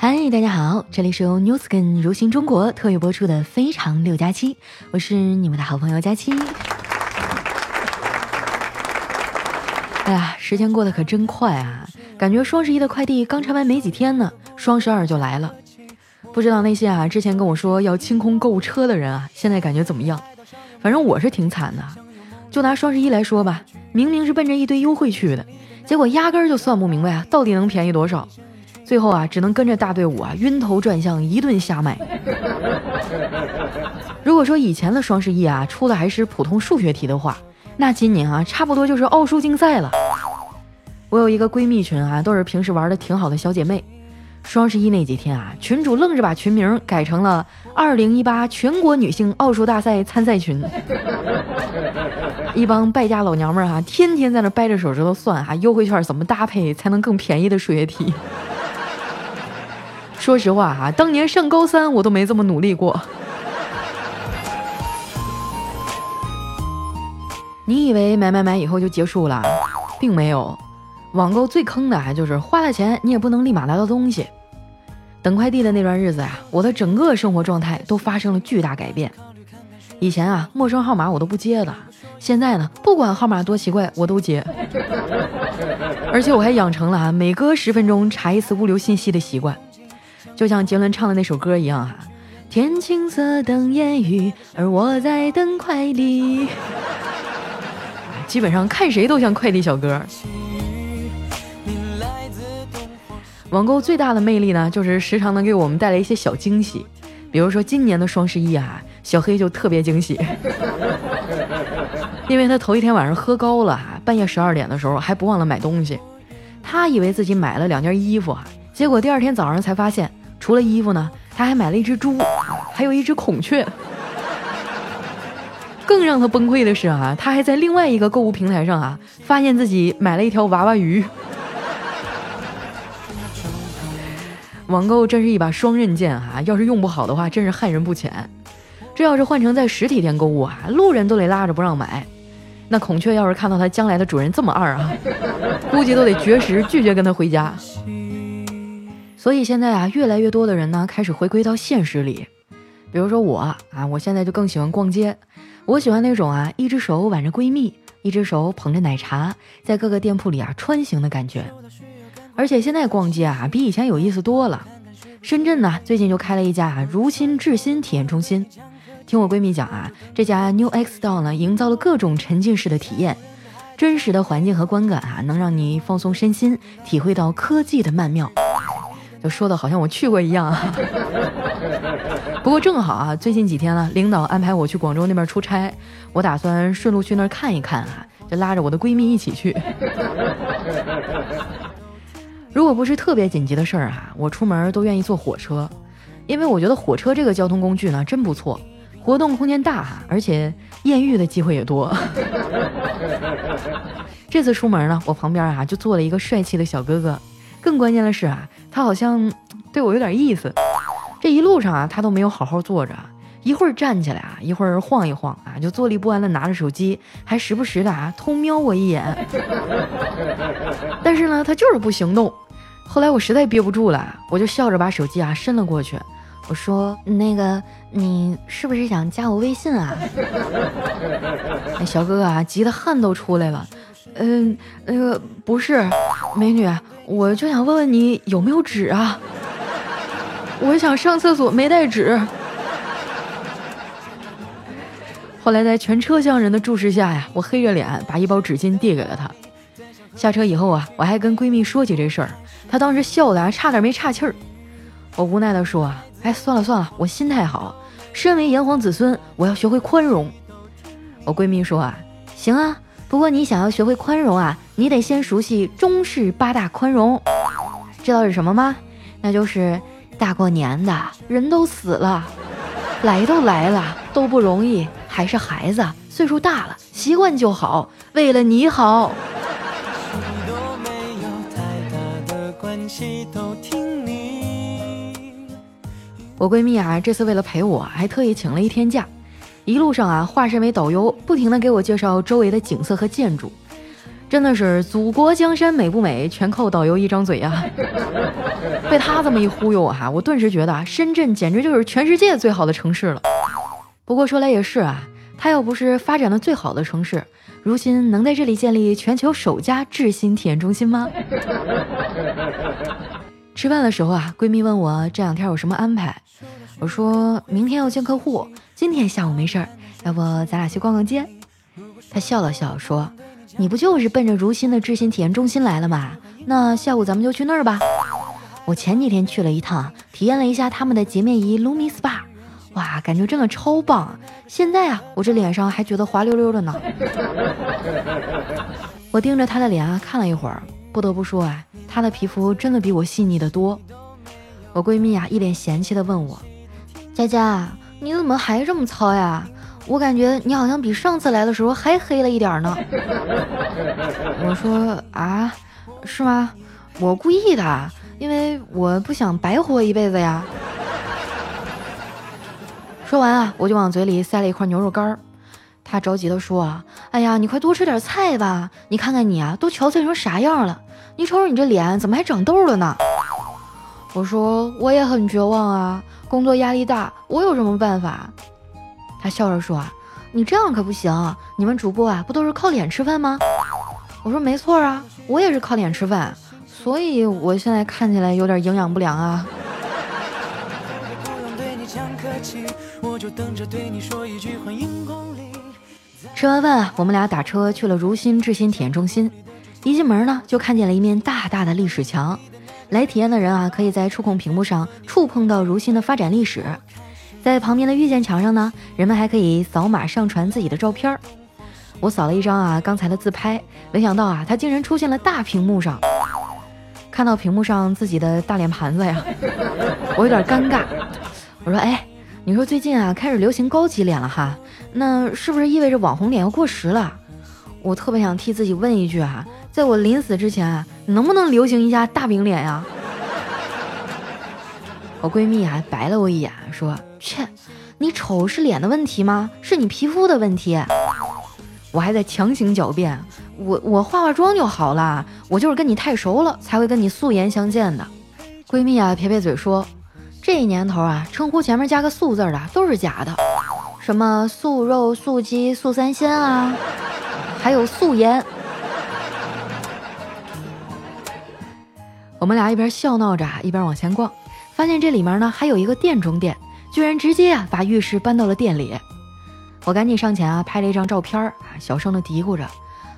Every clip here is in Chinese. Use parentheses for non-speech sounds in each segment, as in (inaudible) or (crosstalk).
嗨，大家好，这里是由 newsken 如新中国特约播出的《非常六加七》，我是你们的好朋友佳期。哎呀，时间过得可真快啊！感觉双十一的快递刚拆完没几天呢，双十二就来了。不知道那些啊之前跟我说要清空购物车的人啊，现在感觉怎么样？反正我是挺惨的。就拿双十一来说吧，明明是奔着一堆优惠去的，结果压根儿就算不明白啊，到底能便宜多少。最后啊，只能跟着大队伍啊，晕头转向，一顿瞎买。(laughs) 如果说以前的双十一啊，出的还是普通数学题的话，那今年啊，差不多就是奥数竞赛了。我有一个闺蜜群啊，都是平时玩的挺好的小姐妹。双十一那几天啊，群主愣是把群名改成了“二零一八全国女性奥数大赛参赛群”。一帮败家老娘们儿哈，天天在那掰着手指头算哈，优惠券怎么搭配才能更便宜的数学题。说实话哈，当年上高三我都没这么努力过。(laughs) 你以为买买买以后就结束了，并没有。网购最坑的还就是花了钱你也不能立马拿到东西。等快递的那段日子呀，我的整个生活状态都发生了巨大改变。以前啊，陌生号码我都不接的，现在呢，不管号码多奇怪我都接。(laughs) 而且我还养成了啊，每隔十分钟查一次物流信息的习惯。就像杰伦唱的那首歌一样哈，天青色等烟雨，而我在等快递。(laughs) 基本上看谁都像快递小哥。网购最大的魅力呢，就是时常能给我们带来一些小惊喜。比如说今年的双十一啊，小黑就特别惊喜，(laughs) 因为他头一天晚上喝高了，半夜十二点的时候还不忘了买东西。他以为自己买了两件衣服啊，结果第二天早上才发现。除了衣服呢，他还买了一只猪，还有一只孔雀。(laughs) 更让他崩溃的是啊，他还在另外一个购物平台上啊，发现自己买了一条娃娃鱼。(laughs) 网购真是一把双刃剑啊！要是用不好的话，真是害人不浅。这要是换成在实体店购物啊，路人都得拉着不让买。那孔雀要是看到它将来的主人这么二啊，估计都得绝食拒绝跟他回家。所以现在啊，越来越多的人呢开始回归到现实里，比如说我啊，我现在就更喜欢逛街。我喜欢那种啊，一只手挽着闺蜜，一只手捧着奶茶，在各个店铺里啊穿行的感觉。而且现在逛街啊，比以前有意思多了。深圳呢，最近就开了一家如新至新体验中心。听我闺蜜讲啊，这家 New X Store 呢，营造了各种沉浸式的体验，真实的环境和观感啊，能让你放松身心，体会到科技的曼妙。就说的好像我去过一样啊。(laughs) 不过正好啊，最近几天呢，领导安排我去广州那边出差，我打算顺路去那儿看一看啊，就拉着我的闺蜜一起去。(laughs) 如果不是特别紧急的事儿啊，我出门都愿意坐火车，因为我觉得火车这个交通工具呢真不错，活动空间大哈，而且艳遇的机会也多。(laughs) 这次出门呢，我旁边啊就坐了一个帅气的小哥哥。更关键的是啊，他好像对我有点意思。这一路上啊，他都没有好好坐着，一会儿站起来啊，一会儿晃一晃啊，就坐立不安的拿着手机，还时不时的啊偷瞄我一眼。但是呢，他就是不行动。后来我实在憋不住了，我就笑着把手机啊伸了过去，我说：“那个，你是不是想加我微信啊？”那 (laughs) 小哥哥啊急得汗都出来了。嗯，那个不是，美女，我就想问问你有没有纸啊？我想上厕所没带纸。后来在全车厢人的注视下呀，我黑着脸把一包纸巾递给了他。下车以后啊，我还跟闺蜜说起这事儿，她当时笑的差点没岔气儿。我无奈的说啊，哎，算了算了，我心态好，身为炎黄子孙，我要学会宽容。我闺蜜说啊，行啊。不过你想要学会宽容啊，你得先熟悉中式八大宽容，知道是什么吗？那就是大过年的人都死了，来都来了都不容易，还是孩子，岁数大了习惯就好，为了你好。我闺蜜啊，这次为了陪我，还特意请了一天假。一路上啊，化身为导游，不停的给我介绍周围的景色和建筑。真的是祖国江山美不美，全靠导游一张嘴呀！(laughs) 被他这么一忽悠哈，我顿时觉得深圳简直就是全世界最好的城市了。不过说来也是啊，他要不是发展的最好的城市，如今能在这里建立全球首家智新体验中心吗？(laughs) 吃饭的时候啊，闺蜜问我这两天有什么安排，我说明天要见客户，今天下午没事儿，要不咱俩去逛逛街？他笑了笑说。你不就是奔着如新的智新体验中心来了吗？那下午咱们就去那儿吧。我前几天去了一趟，体验了一下他们的洁面仪 Lumi Spa，哇，感觉真的超棒。现在啊，我这脸上还觉得滑溜溜的呢。我盯着他的脸啊看了一会儿，不得不说啊，他的皮肤真的比我细腻的多。我闺蜜啊一脸嫌弃的问我：“佳佳，你怎么还这么糙呀？”我感觉你好像比上次来的时候还黑了一点呢。(laughs) 我说啊，是吗？我故意的，因为我不想白活一辈子呀。说完啊，我就往嘴里塞了一块牛肉干儿。他着急的说啊，哎呀，你快多吃点菜吧！你看看你啊，都憔悴成啥样了？你瞅瞅你这脸，怎么还长痘了呢？我说我也很绝望啊，工作压力大，我有什么办法？他笑着说：“啊，你这样可不行，你们主播啊，不都是靠脸吃饭吗？”我说：“没错啊，我也是靠脸吃饭，所以我现在看起来有点营养不良啊。”吃完饭，我们俩打车去了如新智新体验中心。一进门呢，就看见了一面大大的历史墙，来体验的人啊，可以在触控屏幕上触碰到如新的发展历史。在旁边的遇见墙上呢，人们还可以扫码上传自己的照片儿。我扫了一张啊，刚才的自拍，没想到啊，它竟然出现了大屏幕上。看到屏幕上自己的大脸盘子呀，(laughs) 我有点尴尬。我说，哎，你说最近啊开始流行高级脸了哈，那是不是意味着网红脸要过时了？我特别想替自己问一句啊，在我临死之前，能不能流行一下大饼脸呀？我闺蜜啊白了我一眼，说。切，你丑是脸的问题吗？是你皮肤的问题。我还在强行狡辩，我我化化妆就好了，我就是跟你太熟了才会跟你素颜相见的。闺蜜啊撇撇嘴说，这年头啊，称呼前面加个素字的都是假的，什么素肉、素鸡、素三鲜啊，还有素颜。我们俩一边笑闹着，一边往前逛，发现这里面呢还有一个店中店。居然直接啊把浴室搬到了店里，我赶紧上前啊拍了一张照片啊，小声的嘀咕着：“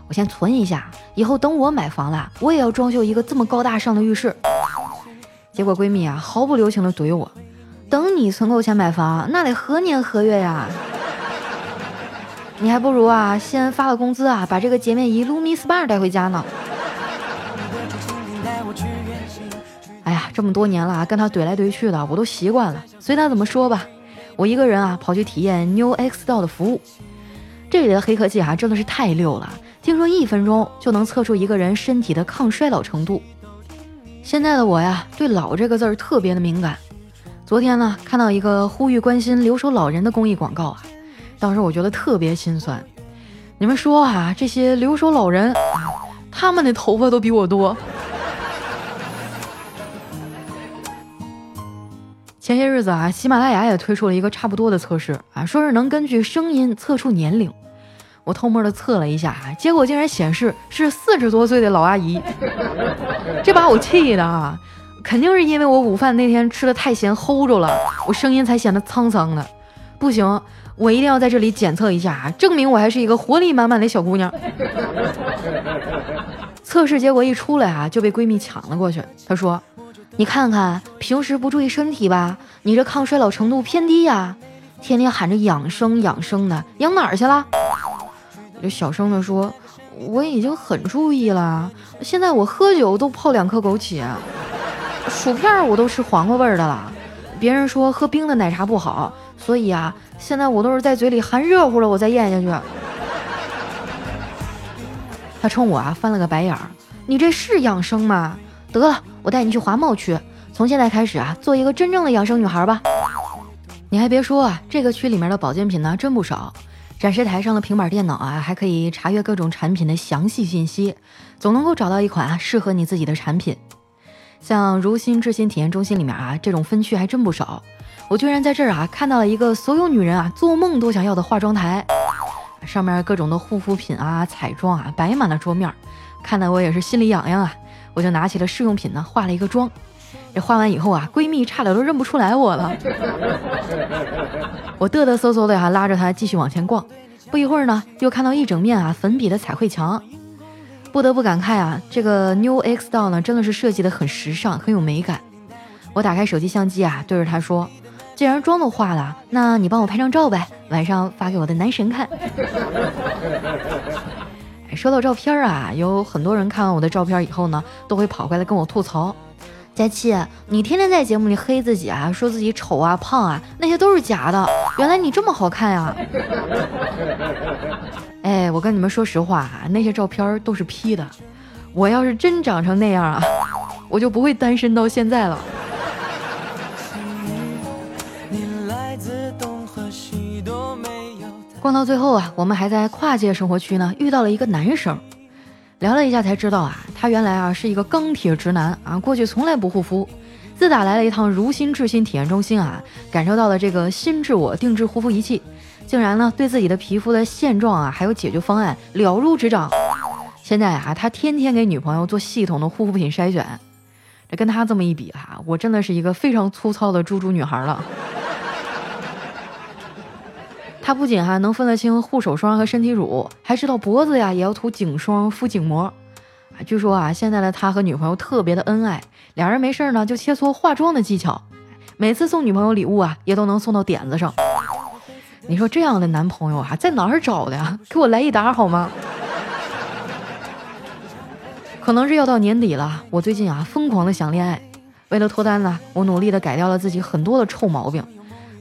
我先存一下，以后等我买房了，我也要装修一个这么高大上的浴室。”结果闺蜜啊毫不留情的怼我：“等你存够钱买房，那得何年何月呀？你还不如啊先发了工资啊，把这个洁面仪 Lumi Spa 带回家呢。”这么多年了，跟他怼来怼去的，我都习惯了，随他怎么说吧。我一个人啊，跑去体验 New X 道的服务。这里的黑科技啊，真的是太溜了。听说一分钟就能测出一个人身体的抗衰老程度。现在的我呀，对老这个字儿特别的敏感。昨天呢，看到一个呼吁关心留守老人的公益广告啊，当时我觉得特别心酸。你们说啊，这些留守老人，他们的头发都比我多。前些日子啊，喜马拉雅也推出了一个差不多的测试啊，说是能根据声音测出年龄。我偷摸的测了一下啊，结果竟然显示是四十多岁的老阿姨。(laughs) 这把我气的啊，肯定是因为我午饭那天吃的太咸齁着了，我声音才显得沧桑的。不行，我一定要在这里检测一下啊，证明我还是一个活力满满的小姑娘。测试结果一出来啊，就被闺蜜抢了过去。她说。你看看，平时不注意身体吧？你这抗衰老程度偏低呀！天天喊着养生养生的，养哪儿去了？我就小声的说，我已经很注意了。现在我喝酒都泡两颗枸杞，薯片我都吃黄瓜味儿的了。别人说喝冰的奶茶不好，所以啊，现在我都是在嘴里含热乎了我再咽下去。他冲我啊翻了个白眼儿，你这是养生吗？得了，我带你去华贸区，从现在开始啊，做一个真正的养生女孩吧。你还别说啊，这个区里面的保健品呢真不少，展示台上的平板电脑啊，还可以查阅各种产品的详细信息，总能够找到一款啊适合你自己的产品。像如新智新体验中心里面啊，这种分区还真不少。我居然在这儿啊看到了一个所有女人啊做梦都想要的化妆台，上面各种的护肤品啊、彩妆啊摆满了桌面，看得我也是心里痒痒啊。我就拿起了试用品呢，化了一个妆。这化完以后啊，闺蜜差点都认不出来我了。我嘚嘚嗖嗖的呀，拉着她继续往前逛。不一会儿呢，又看到一整面啊粉笔的彩绘墙，不得不感慨啊，这个 New X Doll 呢真的是设计的很时尚，很有美感。我打开手机相机啊，对着她说：“既然妆都化了，那你帮我拍张照呗，晚上发给我的男神看。”说到照片啊，有很多人看完我的照片以后呢，都会跑过来跟我吐槽。佳期，你天天在节目里黑自己啊，说自己丑啊、胖啊，那些都是假的。原来你这么好看呀！(laughs) 哎，我跟你们说实话啊，那些照片都是 P 的。我要是真长成那样啊，(laughs) 我就不会单身到现在了。逛到最后啊，我们还在跨界生活区呢，遇到了一个男生。聊了一下才知道啊，他原来啊是一个钢铁直男啊，过去从来不护肤，自打来了一趟如新智新体验中心啊，感受到了这个新智我定制护肤仪器，竟然呢对自己的皮肤的现状啊还有解决方案了如指掌。现在啊，他天天给女朋友做系统的护肤品筛选，这跟他这么一比哈，我真的是一个非常粗糙的猪猪女孩了。他不仅哈能分得清护手霜和身体乳，还知道脖子呀也要涂颈霜、敷颈膜。据说啊，现在的他和女朋友特别的恩爱，俩人没事呢就切磋化妆的技巧，每次送女朋友礼物啊也都能送到点子上。你说这样的男朋友啊在哪儿找的呀？给我来一打好吗？可能是要到年底了，我最近啊疯狂的想恋爱，为了脱单呢，我努力的改掉了自己很多的臭毛病。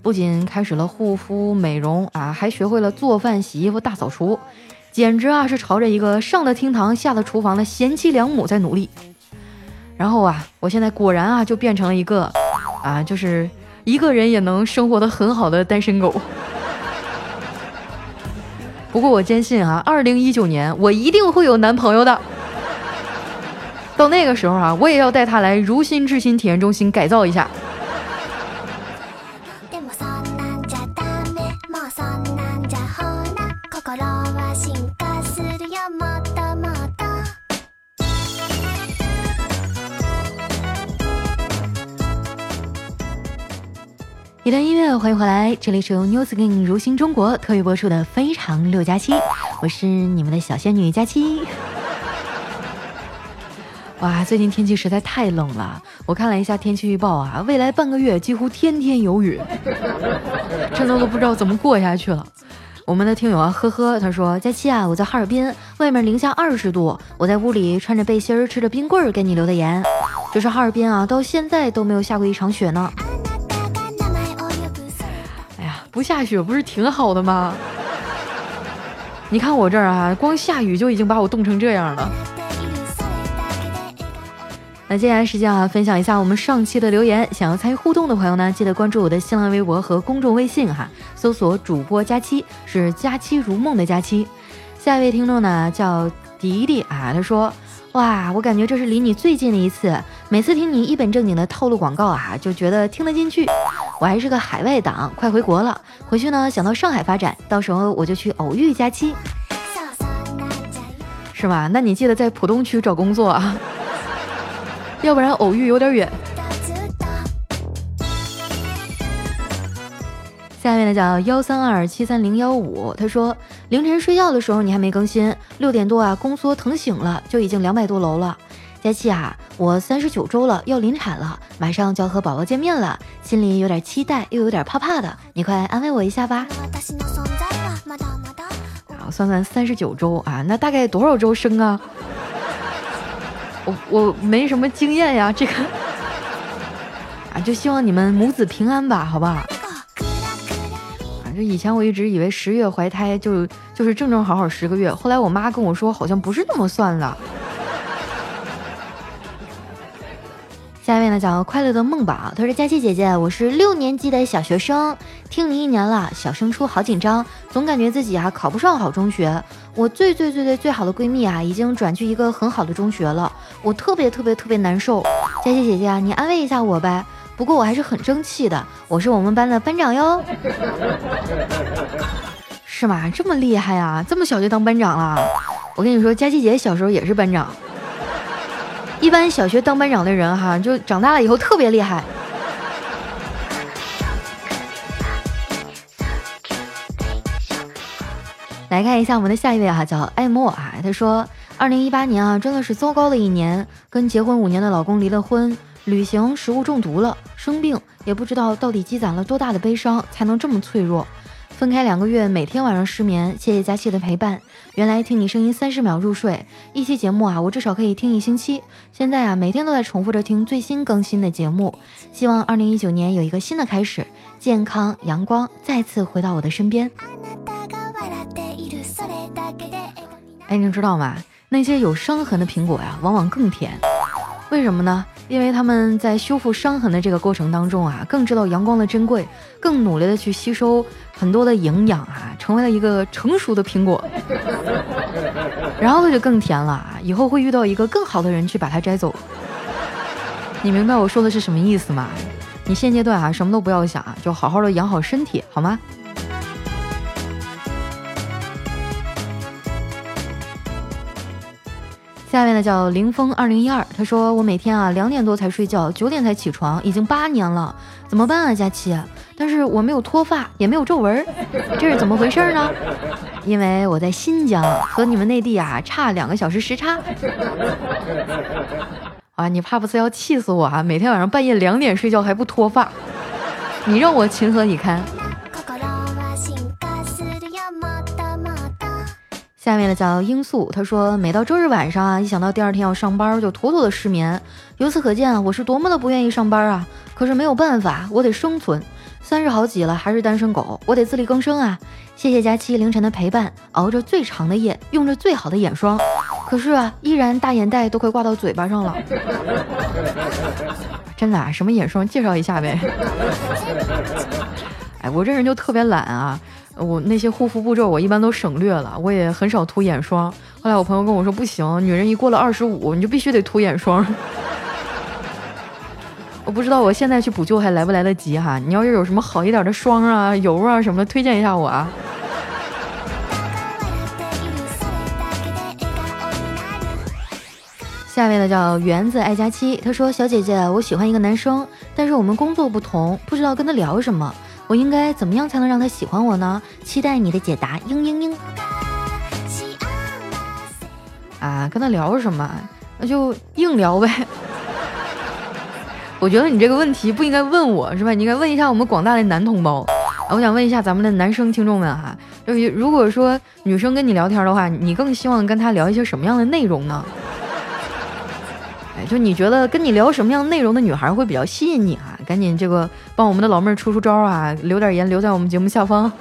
不仅开始了护肤美容啊，还学会了做饭、洗衣服、大扫除，简直啊是朝着一个上了厅堂、下了厨房的贤妻良母在努力。然后啊，我现在果然啊就变成了一个啊，就是一个人也能生活的很好的单身狗。不过我坚信啊，二零一九年我一定会有男朋友的。到那个时候啊，我也要带他来如新至新体验中心改造一下。一段音乐，欢迎回来，这里是由 Newsking 如新中国特约播出的《非常六加七》，我是你们的小仙女佳期。(laughs) 哇，最近天气实在太冷了，我看了一下天气预报啊，未来半个月几乎天天有雨，(laughs) 真的都不知道怎么过下去了。我们的听友啊，呵呵，他说佳期啊，我在哈尔滨，外面零下二十度，我在屋里穿着背心儿，吃着冰棍儿，给你留的言，就是哈尔滨啊，到现在都没有下过一场雪呢。不下雪不是挺好的吗？你看我这儿啊，光下雨就已经把我冻成这样了。那接下来时间啊，分享一下我们上期的留言。想要参与互动的朋友呢，记得关注我的新浪微博和公众微信哈，搜索主播佳期，是佳期如梦的佳期。下一位听众呢叫迪迪啊，他说。哇，我感觉这是离你最近的一次。每次听你一本正经的套路广告啊，就觉得听得进去。我还是个海外党，快回国了。回去呢，想到上海发展，到时候我就去偶遇佳期，是吧？那你记得在浦东区找工作啊，(laughs) 要不然偶遇有点远。下面呢叫幺三二七三零幺五，他说凌晨睡觉的时候你还没更新，六点多啊宫缩疼醒了就已经两百多楼了。佳琪啊，我三十九周了，要临产了，马上就要和宝宝见面了，心里有点期待又有点怕怕的，你快安慰我一下吧。啊，算算三十九周啊，那大概多少周生啊？(laughs) 我我没什么经验呀，这个啊，就希望你们母子平安吧，好不好？以前我一直以为十月怀胎就就是正正好好十个月，后来我妈跟我说好像不是那么算了。下一位呢叫快乐的梦宝，他说佳琪姐姐，我是六年级的小学生，听你一年了，小升初好紧张，总感觉自己啊考不上好中学。我最最最最最好的闺蜜啊，已经转去一个很好的中学了，我特别特别特别难受。佳琪姐姐啊，你安慰一下我呗。不过我还是很争气的，我是我们班的班长哟。(laughs) 是吗？这么厉害呀？这么小就当班长了？我跟你说，佳琪姐小时候也是班长。一般小学当班长的人哈，就长大了以后特别厉害。来看一下我们的下一位哈，叫艾莫啊，他说，二零一八年啊，真的是糟糕的一年，跟结婚五年的老公离了婚，旅行食物中毒了，生病也不知道到底积攒了多大的悲伤才能这么脆弱。分开两个月，每天晚上失眠。谢谢佳期的陪伴。原来听你声音三十秒入睡，一期节目啊，我至少可以听一星期。现在啊，每天都在重复着听最新更新的节目。希望二零一九年有一个新的开始，健康阳光再次回到我的身边。哎，你知道吗？那些有伤痕的苹果呀，往往更甜。为什么呢？因为他们在修复伤痕的这个过程当中啊，更知道阳光的珍贵，更努力的去吸收很多的营养啊，成为了一个成熟的苹果，(laughs) 然后它就更甜了啊！以后会遇到一个更好的人去把它摘走。你明白我说的是什么意思吗？你现阶段啊，什么都不要想，就好好的养好身体，好吗？下面呢叫凌峰二零一二，他说我每天啊两点多才睡觉，九点才起床，已经八年了，怎么办啊，佳琪？但是我没有脱发，也没有皱纹，这是怎么回事呢？因为我在新疆，和你们内地啊差两个小时时差。啊，你怕不是要气死我啊？每天晚上半夜两点睡觉还不脱发，你让我情何以堪？下面的叫罂粟，他说每到周日晚上啊，一想到第二天要上班，就妥妥的失眠。由此可见啊，我是多么的不愿意上班啊！可是没有办法，我得生存。三十好几了还是单身狗，我得自力更生啊！谢谢佳期凌晨的陪伴，熬着最长的夜，用着最好的眼霜，可是啊，依然大眼袋都快挂到嘴巴上了。(laughs) 真的啊？什么眼霜？介绍一下呗。(laughs) 哎，我这人就特别懒啊。我那些护肤步骤我一般都省略了，我也很少涂眼霜。后来我朋友跟我说，不行，女人一过了二十五，你就必须得涂眼霜。(laughs) 我不知道我现在去补救还来不来得及哈？你要是有什么好一点的霜啊、油啊什么的，推荐一下我啊。下面的叫园子爱佳期，他说：“小姐姐，我喜欢一个男生，但是我们工作不同，不知道跟他聊什么。”我应该怎么样才能让他喜欢我呢？期待你的解答，嘤嘤嘤。啊，跟他聊什么？那就硬聊呗。(laughs) 我觉得你这个问题不应该问我是吧？你应该问一下我们广大的男同胞。啊，我想问一下咱们的男生听众们哈，就如果说女生跟你聊天的话，你更希望跟她聊一些什么样的内容呢？哎就你觉得跟你聊什么样内容的女孩会比较吸引你啊？赶紧这个帮我们的老妹儿出出招啊！留点言留在我们节目下方。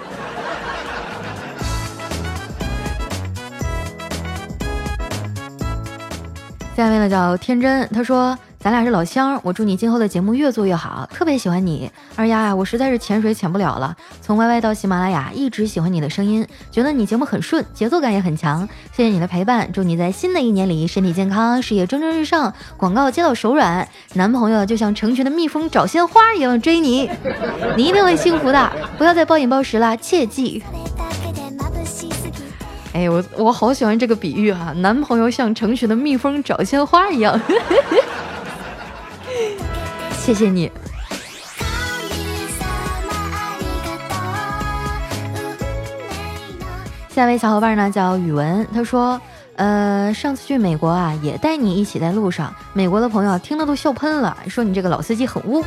下面呢叫天真，他说。咱俩是老乡，我祝你今后的节目越做越好，特别喜欢你二丫呀，我实在是潜水潜不了了。从 Y Y 到喜马拉雅，一直喜欢你的声音，觉得你节目很顺，节奏感也很强。谢谢你的陪伴，祝你在新的一年里身体健康，事业蒸蒸日上，广告接到手软，男朋友就像成群的蜜蜂找鲜花一样追你，你一定会幸福的。不要再暴饮暴食了，切记。(laughs) 哎，我我好喜欢这个比喻哈，男朋友像成群的蜜蜂找鲜花一样。(laughs) 谢谢你。下一位小伙伴呢叫宇文，他说：“呃，上次去美国啊，也带你一起在路上，美国的朋友听了都笑喷了，说你这个老司机很污，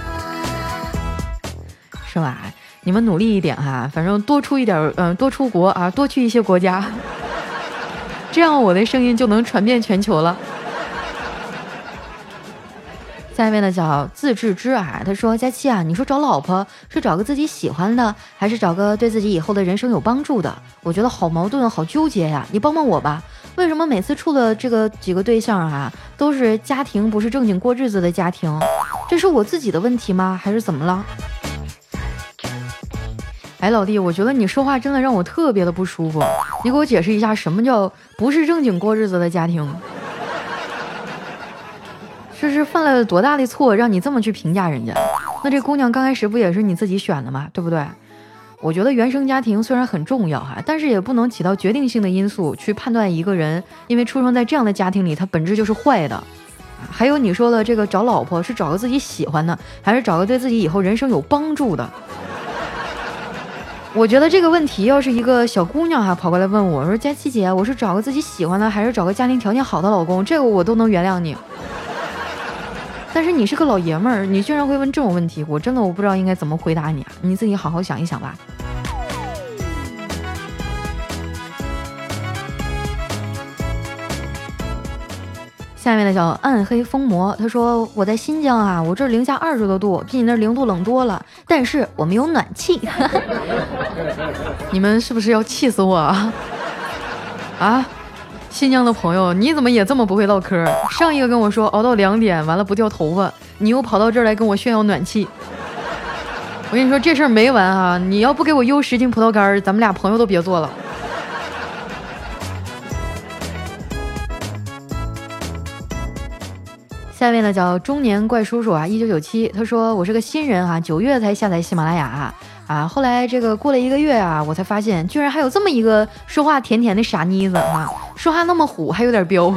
是吧？你们努力一点哈，反正多出一点，嗯，多出国啊，多去一些国家，这样我的声音就能传遍全球了。”下面呢叫自制之啊，他说：“佳期啊，你说找老婆是找个自己喜欢的，还是找个对自己以后的人生有帮助的？我觉得好矛盾，好纠结呀！你帮帮我吧。为什么每次处的这个几个对象啊，都是家庭不是正经过日子的家庭？这是我自己的问题吗？还是怎么了？哎，老弟，我觉得你说话真的让我特别的不舒服。你给我解释一下，什么叫不是正经过日子的家庭？这是犯了多大的错，让你这么去评价人家？那这姑娘刚开始不也是你自己选的吗？对不对？我觉得原生家庭虽然很重要哈，但是也不能起到决定性的因素去判断一个人，因为出生在这样的家庭里，他本质就是坏的。还有你说的这个找老婆是找个自己喜欢的，还是找个对自己以后人生有帮助的？(laughs) 我觉得这个问题要是一个小姑娘哈跑过来问我说：“佳琪姐，我是找个自己喜欢的，还是找个家庭条件好的老公？”这个我都能原谅你。但是你是个老爷们儿，你居然会问这种问题，我真的我不知道应该怎么回答你啊！你自己好好想一想吧。下面的叫暗黑疯魔，他说我在新疆啊，我这零下二十多度，比你那零度冷多了，但是我们有暖气。(laughs) 你们是不是要气死我啊？啊，新疆的朋友，你怎么也这么不会唠嗑？上一个跟我说熬到两点完了不掉头发，你又跑到这儿来跟我炫耀暖气。我跟你说这事儿没完啊！你要不给我邮十斤葡萄干，咱们俩朋友都别做了。下面呢叫中年怪叔叔啊，一九九七，他说我是个新人哈，九月才下载喜马拉雅，后来这个过了一个月啊，我才发现居然还有这么一个说话甜甜的傻妮子啊，说话那么虎，还有点彪，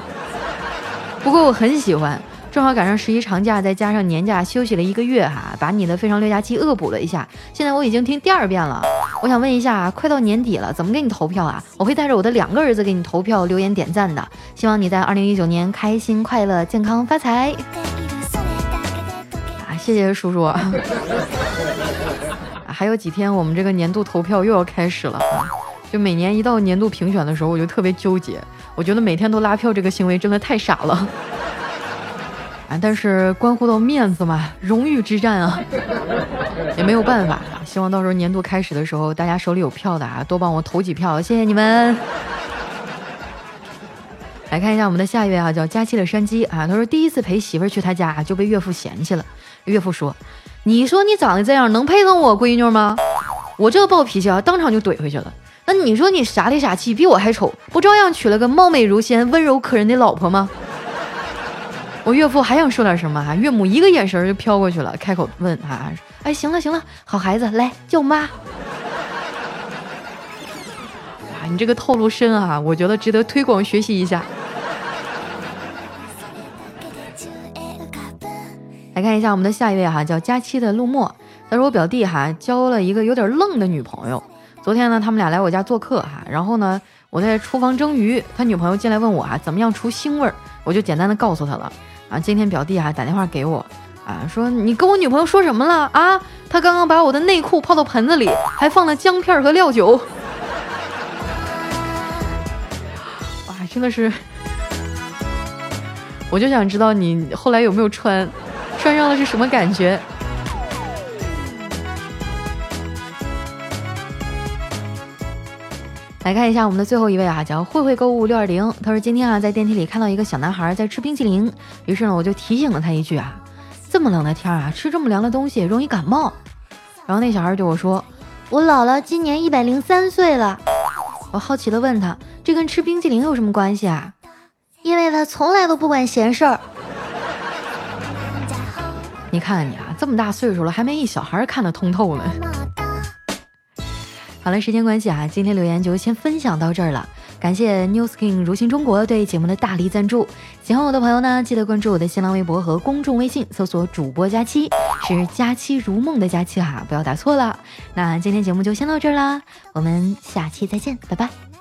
不过我很喜欢。正好赶上十一长假，再加上年假休息了一个月哈，把你的《非常六加七》恶补了一下。现在我已经听第二遍了。我想问一下，快到年底了，怎么给你投票啊？我会带着我的两个儿子给你投票、留言、点赞的。希望你在二零一九年开心、快乐、健康、发财。啊，谢谢叔叔。还有几天，我们这个年度投票又要开始了啊。就每年一到年度评选的时候，我就特别纠结。我觉得每天都拉票这个行为真的太傻了。(laughs) 啊，但是关乎到面子嘛，荣誉之战啊，(laughs) 也没有办法。希望到时候年度开始的时候，大家手里有票的啊，多帮我投几票，谢谢你们。来看一下我们的下一位啊，叫佳期的山鸡啊，他说第一次陪媳妇儿去他家就被岳父嫌弃了。岳父说：“你说你长得这样，能配上我闺女吗？”我这暴脾气啊，当场就怼回去了。那你说你傻里傻气，比我还丑，不照样娶了个貌美如仙、温柔可人的老婆吗？我岳父还想说点什么啊？岳母一个眼神就飘过去了，开口问啊：“哎，行了行了，好孩子，来叫妈。”啊，你这个套路深啊，我觉得值得推广学习一下。来看一下我们的下一位哈，叫佳期的陆墨，他说我表弟哈交了一个有点愣的女朋友。昨天呢，他们俩来我家做客哈，然后呢，我在厨房蒸鱼，他女朋友进来问我啊，怎么样除腥味儿，我就简单的告诉他了。啊，今天表弟还打电话给我，啊，说你跟我女朋友说什么了啊？他刚刚把我的内裤泡到盆子里，还放了姜片和料酒。(laughs) 哇，真的是，我就想知道你后来有没有穿，穿上了是什么感觉？来看一下我们的最后一位啊，叫慧慧购物六二零。他说今天啊，在电梯里看到一个小男孩在吃冰淇淋，于是呢，我就提醒了他一句啊，这么冷的天啊，吃这么凉的东西容易感冒。然后那小孩对我说，我姥姥今年一百零三岁了。我好奇的问他，这跟吃冰淇淋有什么关系啊？因为他从来都不管闲事儿。你看看你啊，这么大岁数了，还没一小孩看得通透呢。好了，时间关系啊，今天留言就先分享到这儿了。感谢 New Skin 如新中国对节目的大力赞助。喜欢我的朋友呢，记得关注我的新浪微博和公众微信，搜索主播佳期，是佳期如梦的佳期哈，不要打错了。那今天节目就先到这儿啦，我们下期再见，拜拜。